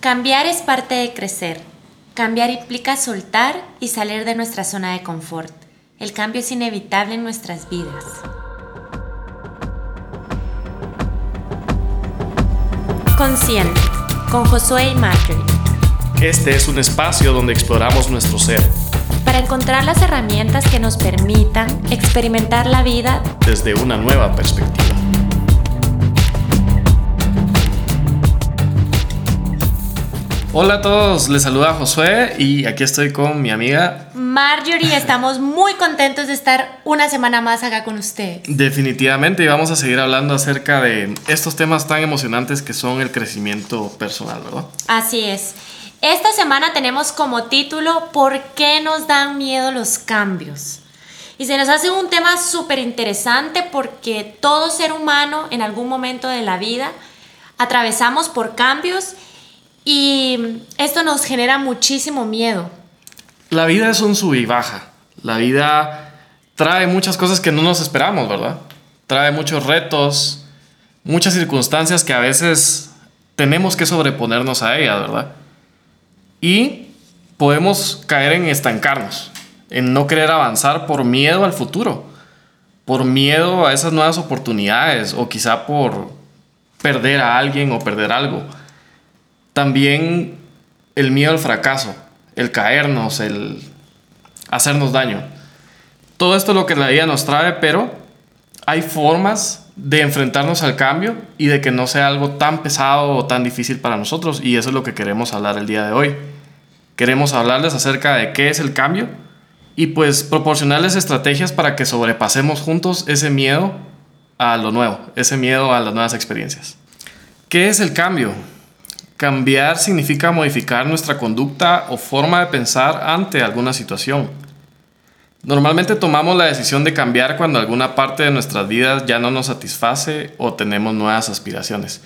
Cambiar es parte de crecer. Cambiar implica soltar y salir de nuestra zona de confort. El cambio es inevitable en nuestras vidas. Consciente, con Josué y Marjorie. Este es un espacio donde exploramos nuestro ser. Para encontrar las herramientas que nos permitan experimentar la vida desde una nueva perspectiva. Hola a todos, les saluda Josué y aquí estoy con mi amiga Marjorie. Estamos muy contentos de estar una semana más acá con usted. Definitivamente y vamos a seguir hablando acerca de estos temas tan emocionantes que son el crecimiento personal, ¿verdad? Así es. Esta semana tenemos como título ¿Por qué nos dan miedo los cambios? Y se nos hace un tema súper interesante porque todo ser humano en algún momento de la vida atravesamos por cambios y esto nos genera muchísimo miedo. La vida es un sub y baja. La vida trae muchas cosas que no nos esperamos, ¿verdad? Trae muchos retos, muchas circunstancias que a veces tenemos que sobreponernos a ellas, ¿verdad? Y podemos caer en estancarnos, en no querer avanzar por miedo al futuro, por miedo a esas nuevas oportunidades o quizá por perder a alguien o perder algo. También el miedo al fracaso, el caernos, el hacernos daño. Todo esto es lo que la vida nos trae, pero hay formas de enfrentarnos al cambio y de que no sea algo tan pesado o tan difícil para nosotros. Y eso es lo que queremos hablar el día de hoy. Queremos hablarles acerca de qué es el cambio y pues proporcionarles estrategias para que sobrepasemos juntos ese miedo a lo nuevo, ese miedo a las nuevas experiencias. ¿Qué es el cambio? Cambiar significa modificar nuestra conducta o forma de pensar ante alguna situación. Normalmente tomamos la decisión de cambiar cuando alguna parte de nuestras vidas ya no nos satisface o tenemos nuevas aspiraciones.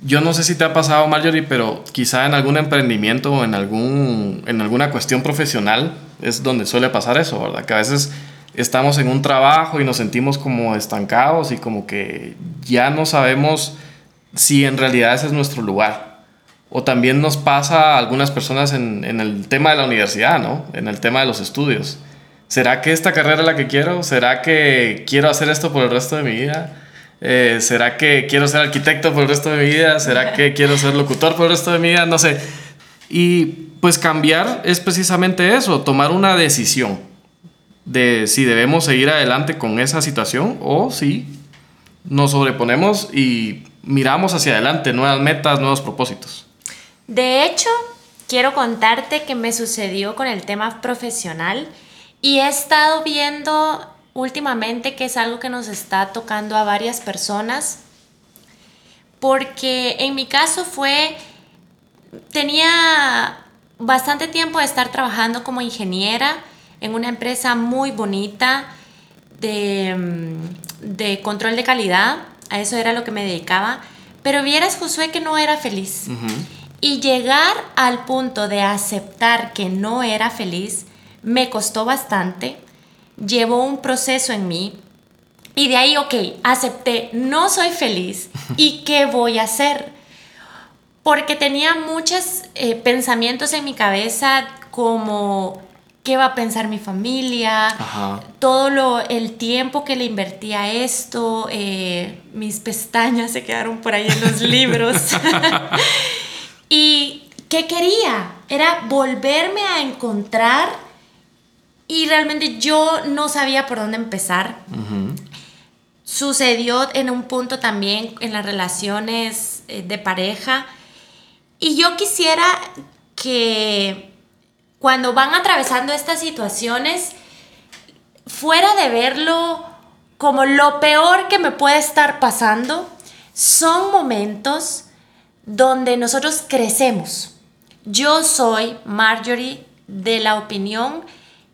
Yo no sé si te ha pasado, Marjorie, pero quizá en algún emprendimiento o en, algún, en alguna cuestión profesional es donde suele pasar eso, ¿verdad? Que a veces estamos en un trabajo y nos sentimos como estancados y como que ya no sabemos si en realidad ese es nuestro lugar. O también nos pasa a algunas personas en, el tema de la universidad, ¿no? En el tema de los estudios. ¿Será que esta carrera es la que quiero? ¿Será que quiero hacer esto por el resto de mi vida? Eh, ¿Será que quiero ser arquitecto por el resto de mi vida? ¿Será que quiero ser locutor por el resto de mi vida? No sé. Y pues cambiar es precisamente eso, tomar una decisión de si debemos seguir adelante con esa situación o si nos sobreponemos y miramos hacia adelante, nuevas metas, nuevos propósitos. De hecho, quiero contarte que me sucedió con el tema profesional y he estado viendo últimamente que es algo que nos está tocando a varias personas porque en mi caso fue, tenía bastante tiempo de estar trabajando como ingeniera en una empresa muy bonita de, mm, control de calidad, a eso era lo que me dedicaba, pero vieras Josué que no era feliz. Y llegar al punto de aceptar que no era feliz me costó bastante, llevó un proceso en mí y de ahí, ok, acepté, no soy feliz y qué voy a hacer. Porque tenía muchos eh, pensamientos en mi cabeza como qué va a pensar mi familia, todo lo, el tiempo que le invertí a esto, eh, mis pestañas se quedaron por ahí en los libros. ¿Y qué quería? Era volverme a encontrar y realmente yo no sabía por dónde empezar. Sucedió en un punto también en las relaciones eh, de pareja y yo quisiera que cuando van atravesando estas situaciones, fuera de verlo como lo peor que me puede estar pasando, son momentos donde nosotros crecemos. Yo soy Marjorie de la opinión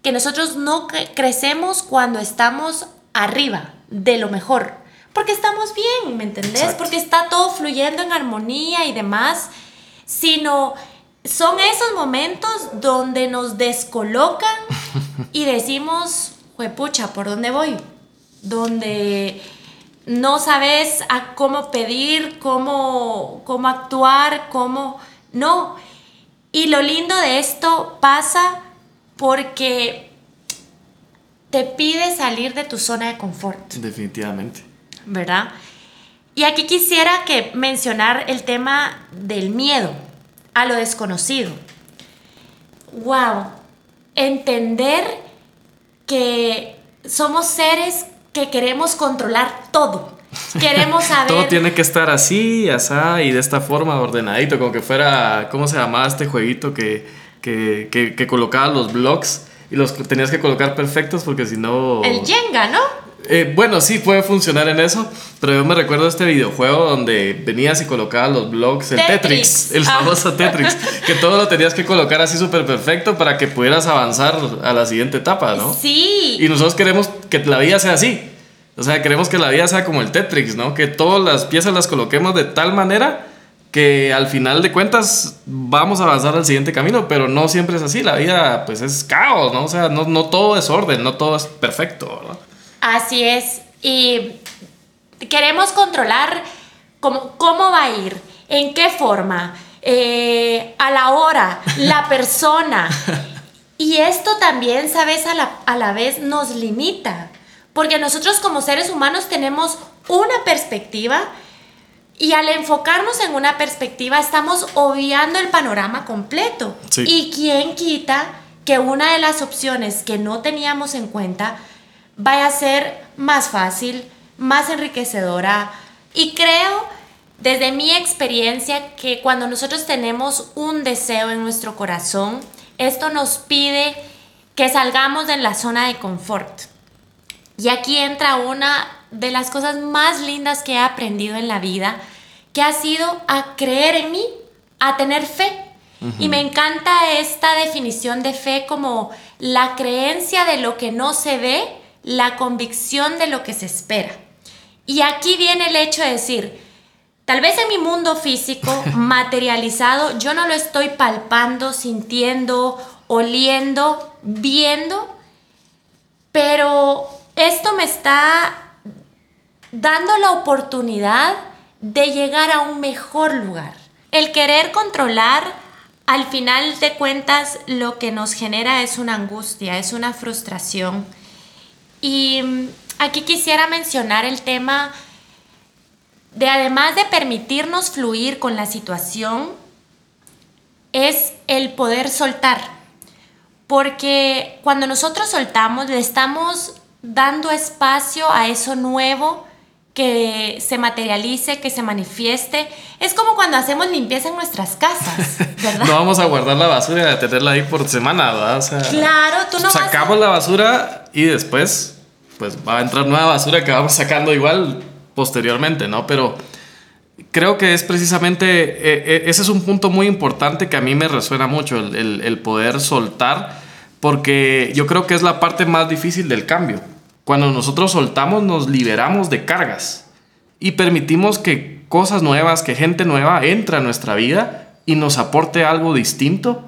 que nosotros no crecemos cuando estamos arriba de lo mejor, porque estamos bien, ¿me entendés? Porque está todo fluyendo en armonía y demás, sino son esos momentos donde nos descolocan y decimos, juepucha, ¿por dónde voy? Donde no sabes a cómo pedir, cómo, cómo actuar, cómo No. Y lo lindo de esto pasa porque te pide salir de tu zona de confort. Definitivamente. ¿Verdad? Y aquí quisiera que mencionar el tema del miedo a lo desconocido. Wow, entender que somos seres que queremos controlar todo. Queremos saber. todo tiene que estar así, así y de esta forma ordenadito, como que fuera, ¿cómo se llamaba este jueguito que, que, que, que colocaba los blocks y los tenías que colocar perfectos porque si no... El Jenga, ¿no? Eh, bueno, sí puede funcionar en eso, pero yo me recuerdo este videojuego donde venías y colocabas los blocks, el Tetris, el ah. famoso Tetris, que todo lo tenías que colocar así súper perfecto para que pudieras avanzar a la siguiente etapa, ¿no? Sí. Y nosotros queremos que la vida sea así. O sea, queremos que la vida sea como el Tetris, ¿no? Que todas las piezas las coloquemos de tal manera que al final de cuentas vamos a avanzar al siguiente camino, pero no siempre es así. La vida, pues, es caos, ¿no? O sea, no, no todo es orden, no todo es perfecto, ¿verdad? Así es. Y queremos controlar cómo, cómo va a ir, en qué forma, eh, a la hora, la persona. Y esto también, ¿sabes? A la, a la vez nos limita. Porque nosotros como seres humanos tenemos una perspectiva y al enfocarnos en una perspectiva estamos obviando el panorama completo. Y quién quita que una de las opciones que no teníamos en cuenta vaya a ser más fácil, más enriquecedora. Y creo, desde mi experiencia, que cuando nosotros tenemos un deseo en nuestro corazón, esto nos pide que salgamos de la zona de confort. Y aquí entra una de las cosas más lindas que he aprendido en la vida, que ha sido a creer en mí, a tener fe. Y me encanta esta definición de fe como la creencia de lo que no se ve la convicción de lo que se espera. Y aquí viene el hecho de decir, tal vez en mi mundo físico materializado yo no lo estoy palpando, sintiendo, oliendo, viendo, pero esto me está dando la oportunidad de llegar a un mejor lugar. El querer controlar, al final de cuentas, lo que nos genera es una angustia, es una frustración y mm, aquí quisiera mencionar el tema de además de permitirnos fluir con la situación, es el poder soltar. Porque cuando nosotros soltamos, le estamos dando espacio a eso nuevo que se materialice, que se manifieste. Es como cuando hacemos limpieza en nuestras casas, ¿verdad? no vamos a guardar la basura y a tenerla ahí por semana, ¿verdad? claro, tú no Sacamos la basura y después, pues va a entrar nueva basura que vamos sacando igual posteriormente, ¿no? Pero creo que es precisamente, eh, eh, ese es un punto muy importante que a mí me resuena mucho, el, el poder soltar, porque yo creo que es la parte más difícil del cambio cuando nosotros soltamos nos liberamos de cargas y permitimos que cosas nuevas, que gente nueva entre a nuestra vida y nos aporte algo distinto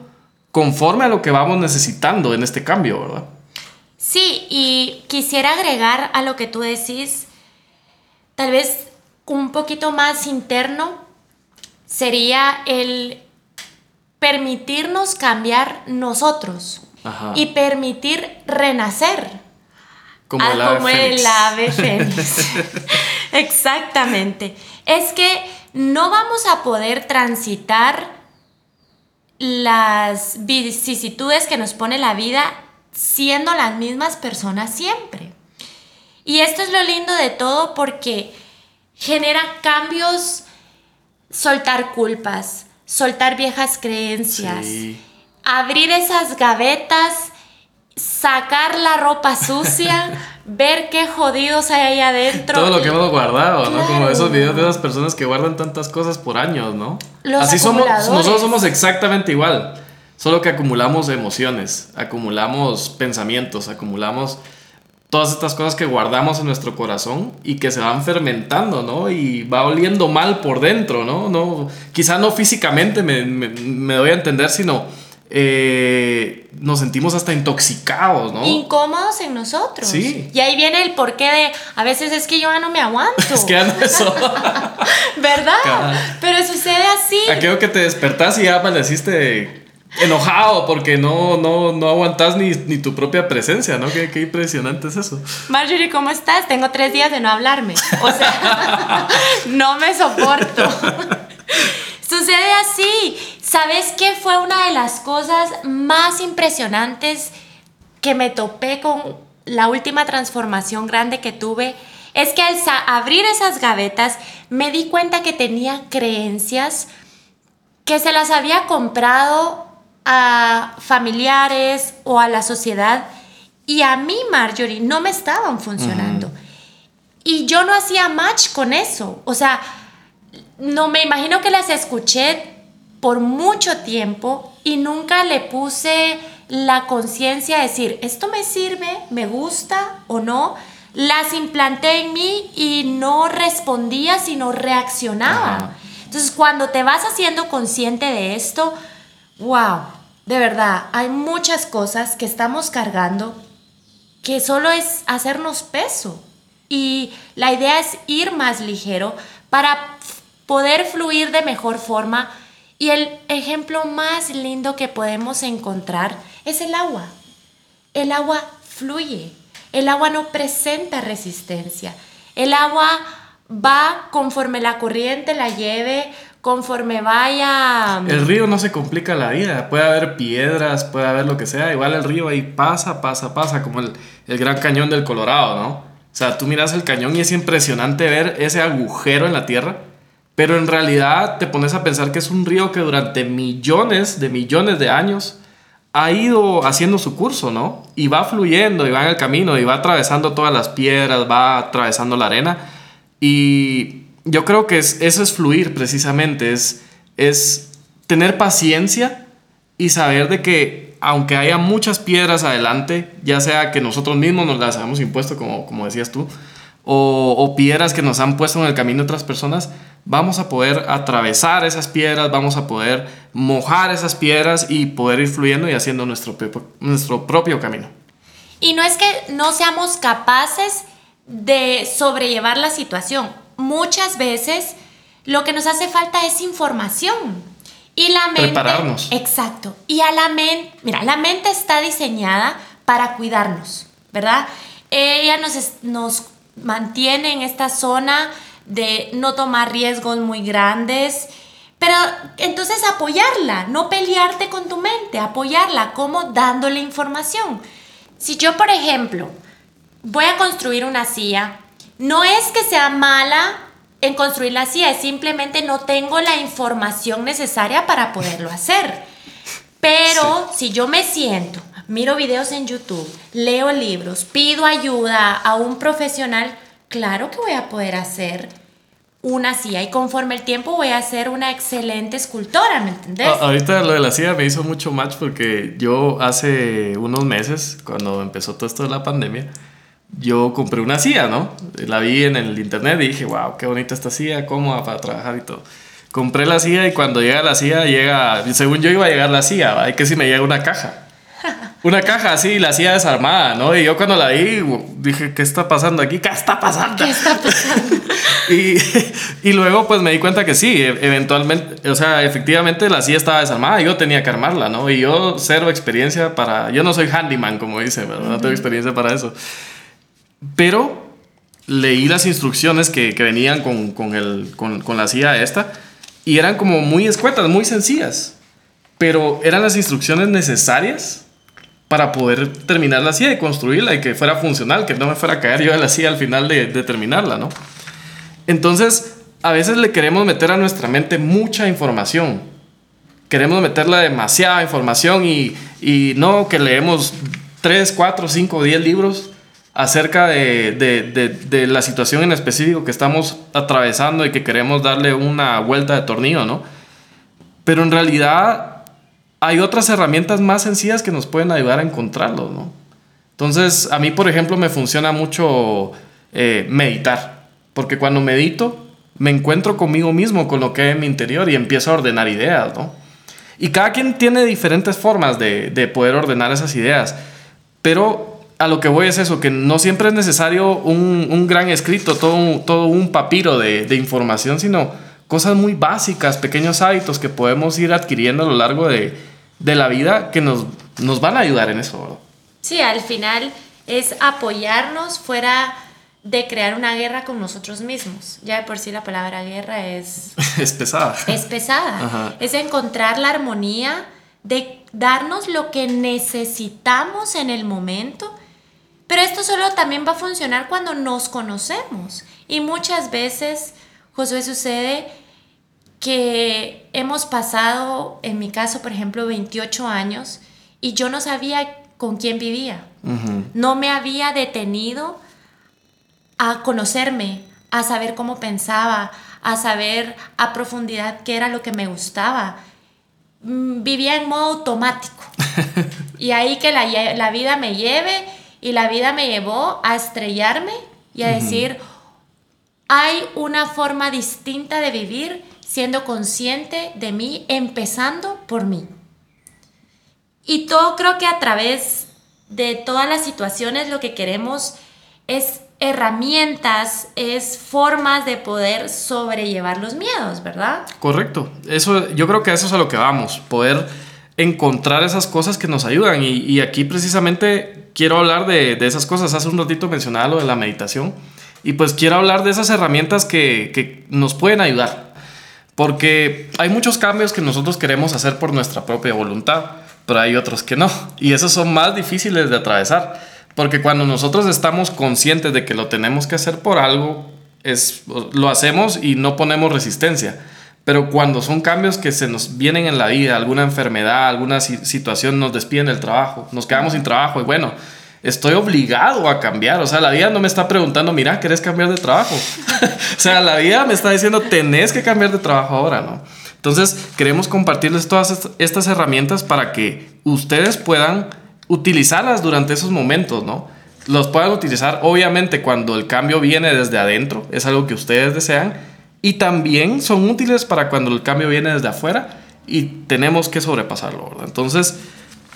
conforme a lo que vamos necesitando en este cambio, ¿verdad? Sí, y quisiera agregar a lo que tú decís, tal vez un poquito más interno, sería el permitirnos cambiar nosotros y permitir renacer. Como, el, ave como el ave fénix. Exactamente. Es que no vamos a poder transitar las vicisitudes que nos pone la vida siendo las mismas personas siempre. Y esto es lo lindo de todo porque genera cambios, soltar culpas, soltar viejas creencias, abrir esas gavetas sacar la ropa sucia, ver qué jodidos hay ahí adentro. Todo lo que hemos guardado, ¿no? Como esos videos de esas personas que guardan tantas cosas por años, ¿no? Así somos, nosotros somos exactamente igual, solo que acumulamos emociones, acumulamos pensamientos, acumulamos todas estas cosas que guardamos en nuestro corazón y que se van fermentando, ¿no? Y va oliendo mal por dentro, ¿no? no quizá no físicamente me, me doy a entender, sino eh, nos sentimos hasta intoxicados, ¿no? Incómodos en nosotros. Sí. Y ahí viene el porqué de, a veces es que yo ya no me aguanto. es que ando eso. ¿Verdad? Pero sucede así. Aquello que te despertás y ya amaneciste enojado porque no, no, no aguantás ni, ni tu propia presencia, ¿no? Qué, qué impresionante es eso. Marjorie, ¿cómo estás? Tengo tres días de no hablarme. O sea, no me soporto. Sucede así. ¿Sabes qué fue una de las cosas más impresionantes que me topé con la última transformación grande que tuve? Es que al abrir esas gavetas me di cuenta que tenía creencias que se las había comprado a familiares o a la sociedad y a mí, Marjorie, no me estaban funcionando. Y yo no hacía match con eso. O sea, no me imagino que las escuché por mucho tiempo y nunca le puse la conciencia de decir, esto me sirve, me gusta o no. Las implanté en mí y no respondía, sino reaccionaba. Entonces, cuando te vas haciendo consciente de esto, wow, de verdad, hay muchas cosas que estamos cargando que solo es hacernos peso. Y la idea es ir más ligero para poder fluir de mejor forma. Y el ejemplo más lindo que podemos encontrar es el agua. El agua fluye. El agua no presenta resistencia. El agua va conforme la corriente la lleve, conforme vaya... El río no se complica la vida, puede haber piedras, puede haber lo que sea, igual el río ahí pasa, pasa, pasa, como el, el gran cañón del Colorado, ¿no? O sea, tú miras el cañón y es impresionante ver ese agujero en la tierra, pero en realidad te pones a pensar que es un río que durante millones de millones de años ha ido haciendo su curso, ¿no? Y va fluyendo y va en el camino y va atravesando todas las piedras, va atravesando la arena. Y yo creo que es, eso es fluir precisamente, es, es tener paciencia y saber de que aunque haya muchas piedras adelante, ya sea que nosotros mismos nos las hayamos impuesto, como, como decías tú, o, o piedras que nos han puesto en el camino otras personas, vamos a poder atravesar esas piedras, vamos a poder mojar esas piedras y poder ir fluyendo y haciendo nuestro, nuestro propio camino. Y no es que no seamos capaces de sobrellevar la situación. Muchas veces lo que nos hace falta es información. Y la mente... Prepararnos. Exacto. Y a la mente... Mira, la mente está diseñada para cuidarnos, ¿verdad? Ella nos, nos mantiene en esta zona de no tomar riesgos muy grandes. Pero entonces apoyarla, no pelearte con tu mente, apoyarla, como dándole información. Si yo, por ejemplo, voy a construir una silla, no es que sea mala en construir la silla, es simplemente no tengo la información necesaria para poderlo hacer. Pero si yo me siento, miro videos en YouTube, leo libros, pido ayuda a un profesional, claro que voy a poder hacer una silla y conforme el tiempo voy a ser una excelente escultora, ¿me entendés? A- ahorita lo de la silla me hizo mucho match porque yo hace unos meses, cuando empezó todo esto de la pandemia, yo compré una silla, ¿no? La vi en el internet y dije, wow, qué bonita esta silla, cómoda para trabajar y todo. Compré la silla y cuando llega la silla, llega, según yo iba a llegar la silla, hay que si me llega una caja. Una caja así, la silla desarmada, ¿no? Y yo cuando la vi, dije, ¿qué está pasando aquí? ¿Qué está pasando? ¿Qué está pasando? Y, y luego pues me di cuenta que sí, e- eventualmente, o sea, efectivamente la silla estaba desarmada, yo tenía que armarla, ¿no? Y yo cero experiencia para, yo no soy handyman como dicen, ¿verdad? No tengo experiencia para eso. Pero leí las instrucciones que, que venían con, con, el, con, con la silla esta y eran como muy escuetas, muy sencillas, pero eran las instrucciones necesarias para poder terminar la silla y construirla y que fuera funcional, que no me fuera a caer yo de la silla al final de, de terminarla, ¿no? Entonces, a veces le queremos meter a nuestra mente mucha información. Queremos meterle demasiada información y, y no que leemos 3, 4, 5, 10 libros acerca de, de, de, la situación en específico que estamos atravesando y que queremos darle una vuelta de tornillo, ¿no? Pero en realidad hay otras herramientas más sencillas que nos pueden ayudar a encontrarlos, ¿no? Entonces, a mí, por ejemplo, me funciona mucho eh, meditar, porque cuando medito, me encuentro conmigo mismo, con lo que hay en mi interior y empiezo a ordenar ideas, ¿no? Y cada quien tiene diferentes formas de, de poder ordenar esas ideas. Pero a lo que voy es eso, que no siempre es necesario un, un gran escrito, todo todo un papiro de, de, información, sino cosas muy básicas, pequeños hábitos que podemos ir adquiriendo a lo largo de, de la vida que nos, nos van a ayudar en eso. ¿verdad? Sí, al final es apoyarnos fuera de crear una guerra con nosotros mismos. Ya de por sí la palabra guerra es... es pesada. Es pesada. Ajá. Es encontrar la armonía de darnos lo que necesitamos en el momento. Pero esto solo también va a funcionar cuando nos conocemos. Y muchas veces, Josué, sucede que hemos pasado, en mi caso, por ejemplo, 28 años y yo no sabía con quién vivía. Uh -huh. No me había detenido a conocerme, a saber cómo pensaba, a saber a profundidad qué era lo que me gustaba. Vivía en modo automático. y ahí que la, la, vida me lleve y la vida me llevó a estrellarme y a uh -huh. decir, hay una forma distinta de vivir siendo consciente de mí, empezando por mí. Y todo creo que a través de todas las situaciones lo que queremos es herramientas, es formas de poder sobrellevar los miedos, ¿verdad? Correcto. Eso, yo creo que eso es a lo que vamos, poder encontrar esas cosas que nos ayudan. Y, aquí precisamente quiero hablar de, de, esas cosas. Hace un ratito mencionaba lo de la meditación. Y pues quiero hablar de esas herramientas que, que nos pueden ayudar. Porque hay muchos cambios que nosotros queremos hacer por nuestra propia voluntad, pero hay otros que no. Y esos son más difíciles de atravesar. Porque cuando nosotros estamos conscientes de que lo tenemos que hacer por algo, es, lo hacemos y no ponemos resistencia. Pero cuando son cambios que se nos vienen en la vida, alguna enfermedad, alguna situación, nos despiden del trabajo, nos quedamos sin trabajo y bueno, estoy obligado a cambiar. O sea, la vida no me está preguntando, mira, ¿querés cambiar de trabajo? o sea, la vida me está diciendo, tenés que cambiar de trabajo ahora, ¿no? Entonces, queremos compartirles todas estas herramientas para que ustedes puedan utilizarlas durante esos momentos, ¿no? Los puedan utilizar, obviamente, cuando el cambio viene desde adentro, es algo que ustedes desean, y también son útiles para cuando el cambio viene desde afuera y tenemos que sobrepasarlo. Entonces,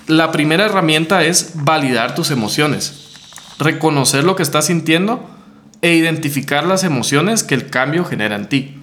la primera herramienta es validar tus emociones, reconocer lo que estás sintiendo e identificar las emociones que el cambio genera en ti.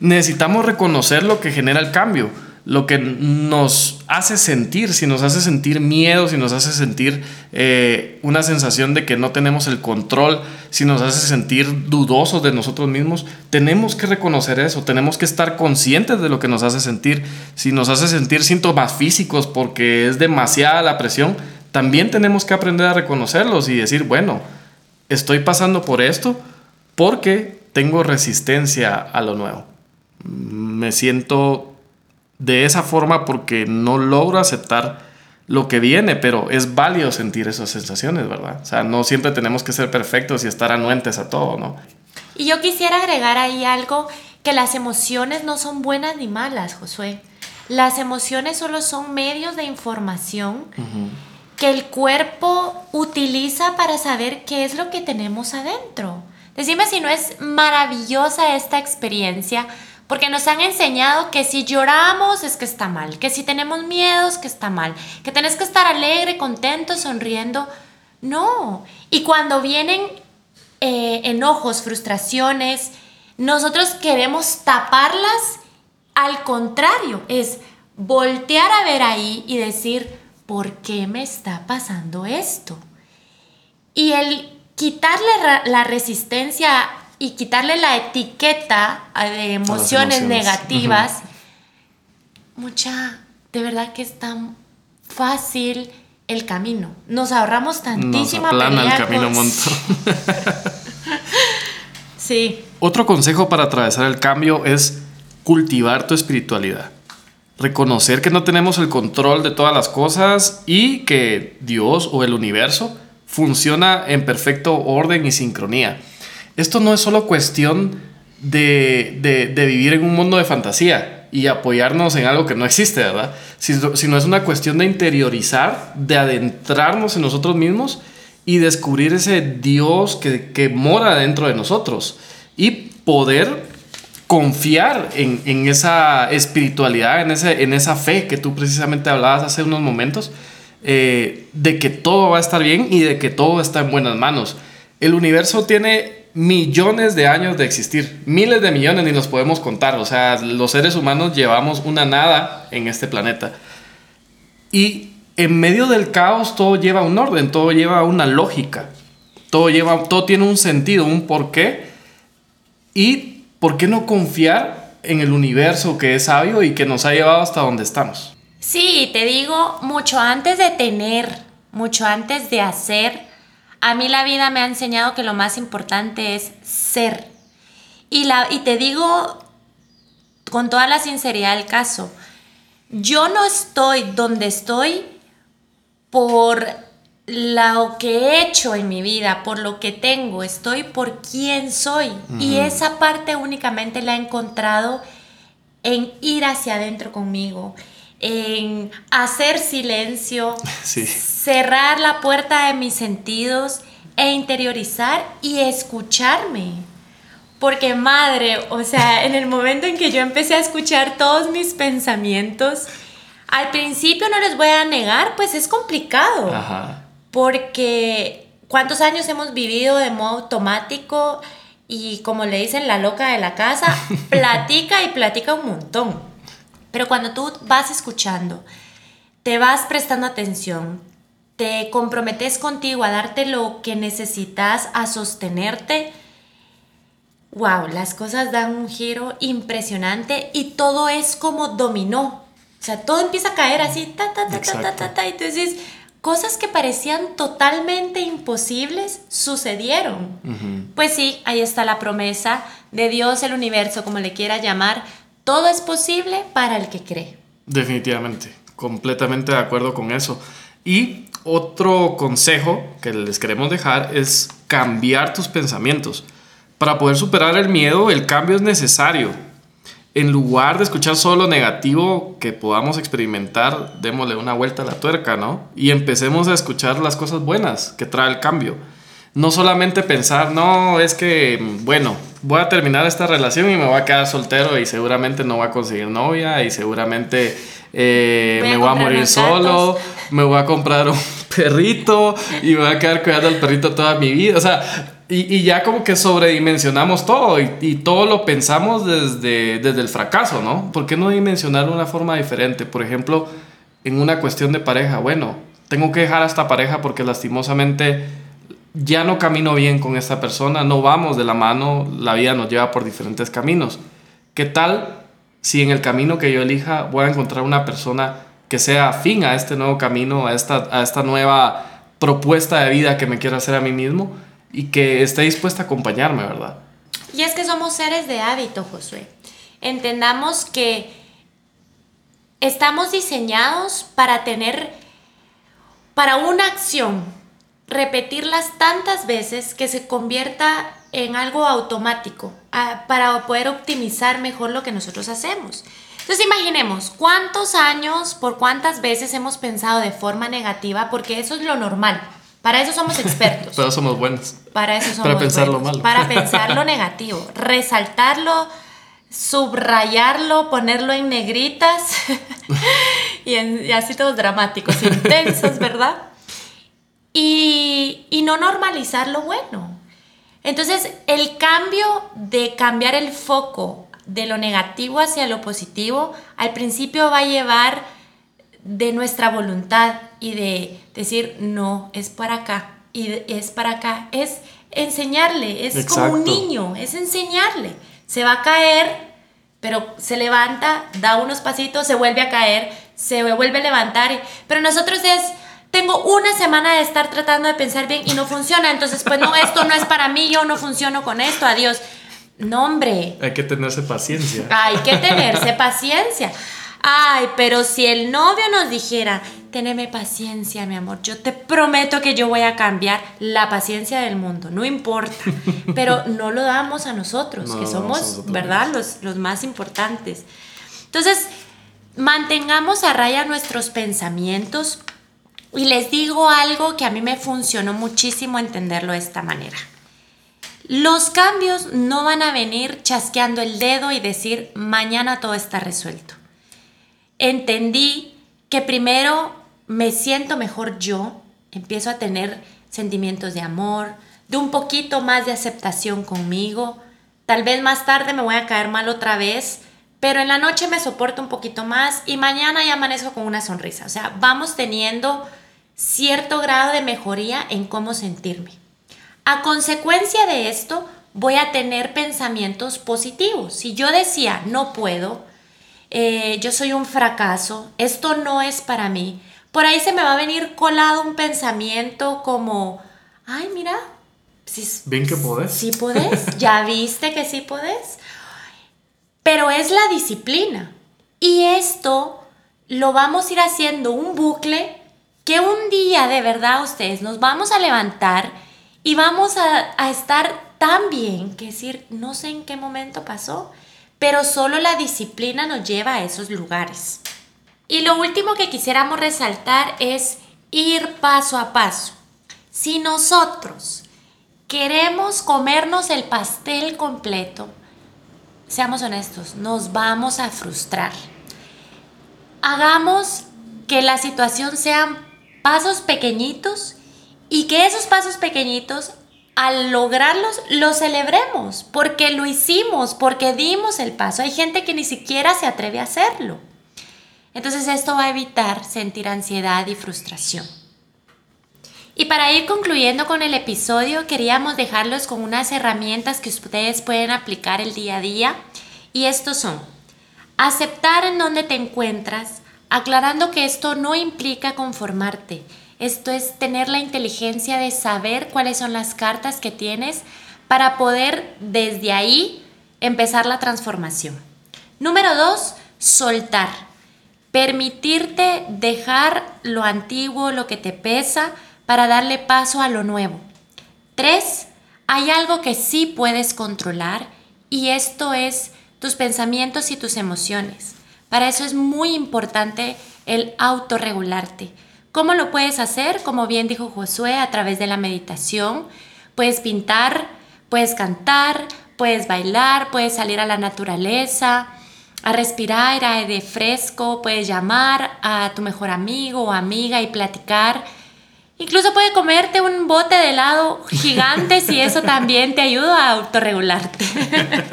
Necesitamos reconocer lo que genera el cambio, lo que nos hace sentir, si nos hace sentir miedo, si nos hace sentir eh, una sensación de que no tenemos el control, si nos hace sentir dudosos de nosotros mismos, tenemos que reconocer eso, tenemos que estar conscientes de lo que nos hace sentir. Si nos hace sentir síntomas físicos porque es demasiada la presión, también tenemos que aprender a reconocerlos y decir, bueno, estoy pasando por esto porque tengo resistencia a lo nuevo. Me siento de esa forma porque no logro aceptar lo que viene, pero es válido sentir esas sensaciones, ¿verdad? O sea, no siempre tenemos que ser perfectos y estar anuentes a todo, ¿no? Y yo quisiera agregar ahí algo, que las emociones no son buenas ni malas, Josué. Las emociones solo son medios de información uh -huh. que el cuerpo utiliza para saber qué es lo que tenemos adentro. Decime si no es maravillosa esta experiencia porque nos han enseñado que si lloramos es que está mal, que si tenemos miedos que está mal, que tenés que estar alegre, contento, sonriendo. No. Y cuando vienen eh, enojos, frustraciones, nosotros queremos taparlas. Al contrario, es voltear a ver ahí y decir, ¿por qué me está pasando esto? Y el quitarle la resistencia y quitarle la etiqueta de emociones, emociones. negativas, uh -huh. mucha, de verdad que es tan fácil el camino. Nos ahorramos tantísima Nos aplana el camino un montón. sí. Otro consejo para atravesar el cambio es cultivar tu espiritualidad. Reconocer que no tenemos el control de todas las cosas y que Dios o el universo funciona en perfecto orden y sincronía esto no es solo cuestión de, de, de, vivir en un mundo de fantasía y apoyarnos en algo que no existe, ¿verdad? Sino, sino es una cuestión de interiorizar, de adentrarnos en nosotros mismos y descubrir ese Dios que, que mora dentro de nosotros y poder confiar en, esa espiritualidad, en, ese, en esa fe que tú precisamente hablabas hace unos momentos, eh, de que todo va a estar bien y de que todo está en buenas manos. El universo tiene millones de años de existir, miles de millones, ni los podemos contar. O sea, los seres humanos llevamos una nada en este planeta. Y en medio del caos todo lleva un orden, todo lleva una lógica, todo, lleva, todo tiene un sentido, un porqué. Y por qué no confiar en el universo que es sabio y que nos ha llevado hasta donde estamos. Sí, te digo, mucho antes de tener, mucho antes de hacer, a mí la vida me ha enseñado que lo más importante es ser. Y, la, y te digo con toda la sinceridad del caso, yo no estoy donde estoy por lo que he hecho en mi vida, por lo que tengo, estoy por quién soy. Y esa parte únicamente la he encontrado en ir hacia adentro conmigo, en hacer silencio, cerrar la puerta de mis sentidos e interiorizar y escucharme. Porque madre, o sea, en el momento en que yo empecé a escuchar todos mis pensamientos, al principio no les voy a negar, pues es complicado. Porque cuántos años hemos vivido de modo automático y como le dicen la loca de la casa, platica y platica un montón. Pero cuando tú vas escuchando, te vas prestando atención, te comprometes contigo a darte lo que necesitas, a sostenerte, wow, las cosas dan un giro impresionante y todo es como dominó. O sea, todo empieza a caer así, ta, ta, ta, ta, ta, ta, ta. Entonces, cosas que parecían totalmente imposibles sucedieron. Pues sí, ahí está la promesa de Dios, el universo, como le quiera llamar. Todo es posible para el que cree. Definitivamente, completamente de acuerdo con eso. Y otro consejo que les queremos dejar es cambiar tus pensamientos. Para poder superar el miedo, el cambio es necesario en lugar de escuchar solo lo negativo que podamos experimentar, démosle una vuelta a la tuerca, ¿no? Y empecemos a escuchar las cosas buenas que trae el cambio. No solamente pensar, no, es que, bueno, voy a terminar esta relación y me voy a quedar soltero y seguramente no voy a conseguir novia y seguramente eh, me voy a morir solo, me voy a comprar un perrito y me voy a quedar cuidando al perrito toda mi vida. O sea, y, ya como que sobredimensionamos todo y, todo lo pensamos desde, desde el fracaso, ¿no? ¿Por qué no dimensionarlo de una forma diferente? Por ejemplo, en una cuestión de pareja, bueno, tengo que dejar a esta pareja porque lastimosamente ya no camino bien con esta persona, no vamos de la mano, la vida nos lleva por diferentes caminos. ¿Qué tal si en el camino que yo elija voy a encontrar una persona que sea afín a este nuevo camino, a esta, a esta nueva propuesta de vida que me quiero hacer a mí mismo? y que esté dispuesta a acompañarme, ¿verdad? Y es que somos seres de hábito, Josué. Entendamos que estamos diseñados para tener, para una acción, repetirlas tantas veces que se convierta en algo automático, para poder optimizar mejor lo que nosotros hacemos. Entonces imaginemos cuántos años, por cuántas veces hemos pensado de forma negativa, porque eso es lo normal. Para eso somos expertos. Para eso somos buenos. Para eso somos Para pensar lo malo. Para pensar lo negativo. Resaltarlo, subrayarlo, ponerlo en negritas y, así todos dramáticos, intensos, ¿verdad? Y, y no normalizar lo bueno. Entonces, el cambio de cambiar el foco de lo negativo hacia lo positivo, al principio va a llevar de nuestra voluntad y de decir, no, es para acá, y es para acá, es enseñarle, es como un niño, es enseñarle. Se va a caer, pero se levanta, da unos pasitos, se vuelve a caer, se vuelve a levantar, pero nosotros es, tengo una semana de estar tratando de pensar bien y no funciona, entonces pues no, esto no es para mí, yo no funciono con esto, adiós. No, hombre. Hay que tenerse paciencia. Hay que tenerse paciencia. Ay, pero si el novio nos dijera, teneme paciencia, mi amor, yo te prometo que yo voy a cambiar la paciencia del mundo, no importa. Pero no lo damos a nosotros, que somos, ¿verdad?, los, los más importantes. Entonces, mantengamos a raya nuestros pensamientos y les digo algo que a mí me funcionó muchísimo entenderlo de esta manera. Los cambios no van a venir chasqueando el dedo y decir, mañana todo está resuelto. Entendí que primero me siento mejor yo, empiezo a tener sentimientos de amor, de un poquito más de aceptación conmigo. Tal vez más tarde me voy a caer mal otra vez, pero en la noche me soporto un poquito más y mañana ya amanezco con una sonrisa. O sea, vamos teniendo cierto grado de mejoría en cómo sentirme. A consecuencia de esto, voy a tener pensamientos positivos. Si yo decía, no puedo, eh, yo soy un fracaso, esto no es para mí, por ahí se me va a venir colado un pensamiento como, ay, mira, si, ¿ven que podés? Sí podés, ya viste que sí podés. Pero es la disciplina. Y esto lo vamos a ir haciendo un bucle que un día de verdad ustedes nos vamos a levantar y vamos a, a estar tan bien que decir, no sé en qué momento pasó, pero solo la disciplina nos lleva a esos lugares. Y lo último que quisiéramos resaltar es ir paso a paso. Si nosotros queremos comernos el pastel completo, seamos honestos, nos vamos a frustrar. Hagamos que la situación sean pasos pequeñitos y que esos pasos pequeñitos, al lograrlos, los celebremos, porque lo hicimos, porque dimos el paso. Hay gente que ni siquiera se atreve a hacerlo. Entonces esto va a evitar sentir ansiedad y frustración. Y para ir concluyendo con el episodio, queríamos dejarlos con unas herramientas que ustedes pueden aplicar el día a día. Y estos son, aceptar en donde te encuentras, aclarando que esto no implica conformarte. Esto es tener la inteligencia de saber cuáles son las cartas que tienes para poder desde ahí empezar la transformación. Número dos, soltar. Permitirte dejar lo antiguo, lo que te pesa, para darle paso a lo nuevo. Tres, hay algo que sí puedes controlar y esto es tus pensamientos y tus emociones. Para eso es muy importante el autorregularte. ¿Cómo lo puedes hacer? Como bien dijo Josué, a través de la meditación. Puedes pintar, puedes cantar, puedes bailar, puedes salir a la naturaleza, a respirar aire fresco, puedes llamar a tu mejor amigo o amiga y platicar Incluso puede comerte un bote de helado gigante si eso también te ayuda a autorregularte.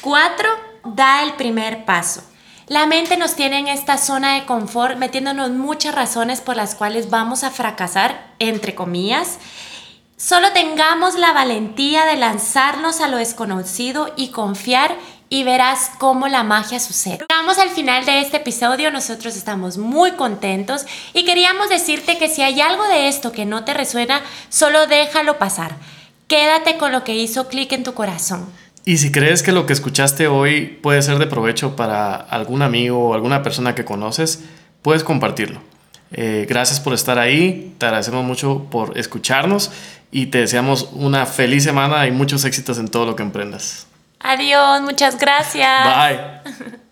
Cuatro, da el primer paso. La mente nos tiene en esta zona de confort metiéndonos muchas razones por las cuales vamos a fracasar, entre comillas. Solo tengamos la valentía de lanzarnos a lo desconocido y confiar y verás cómo la magia sucede. Llegamos al final de este episodio, nosotros estamos muy contentos y queríamos decirte que si hay algo de esto que no te resuena, solo déjalo pasar. Quédate con lo que hizo clic en tu corazón. Y si crees que lo que escuchaste hoy puede ser de provecho para algún amigo o alguna persona que conoces, puedes compartirlo. Eh, gracias por estar ahí, te agradecemos mucho por escucharnos y te deseamos una feliz semana y muchos éxitos en todo lo que emprendas. Adiós, muchas gracias. Bye.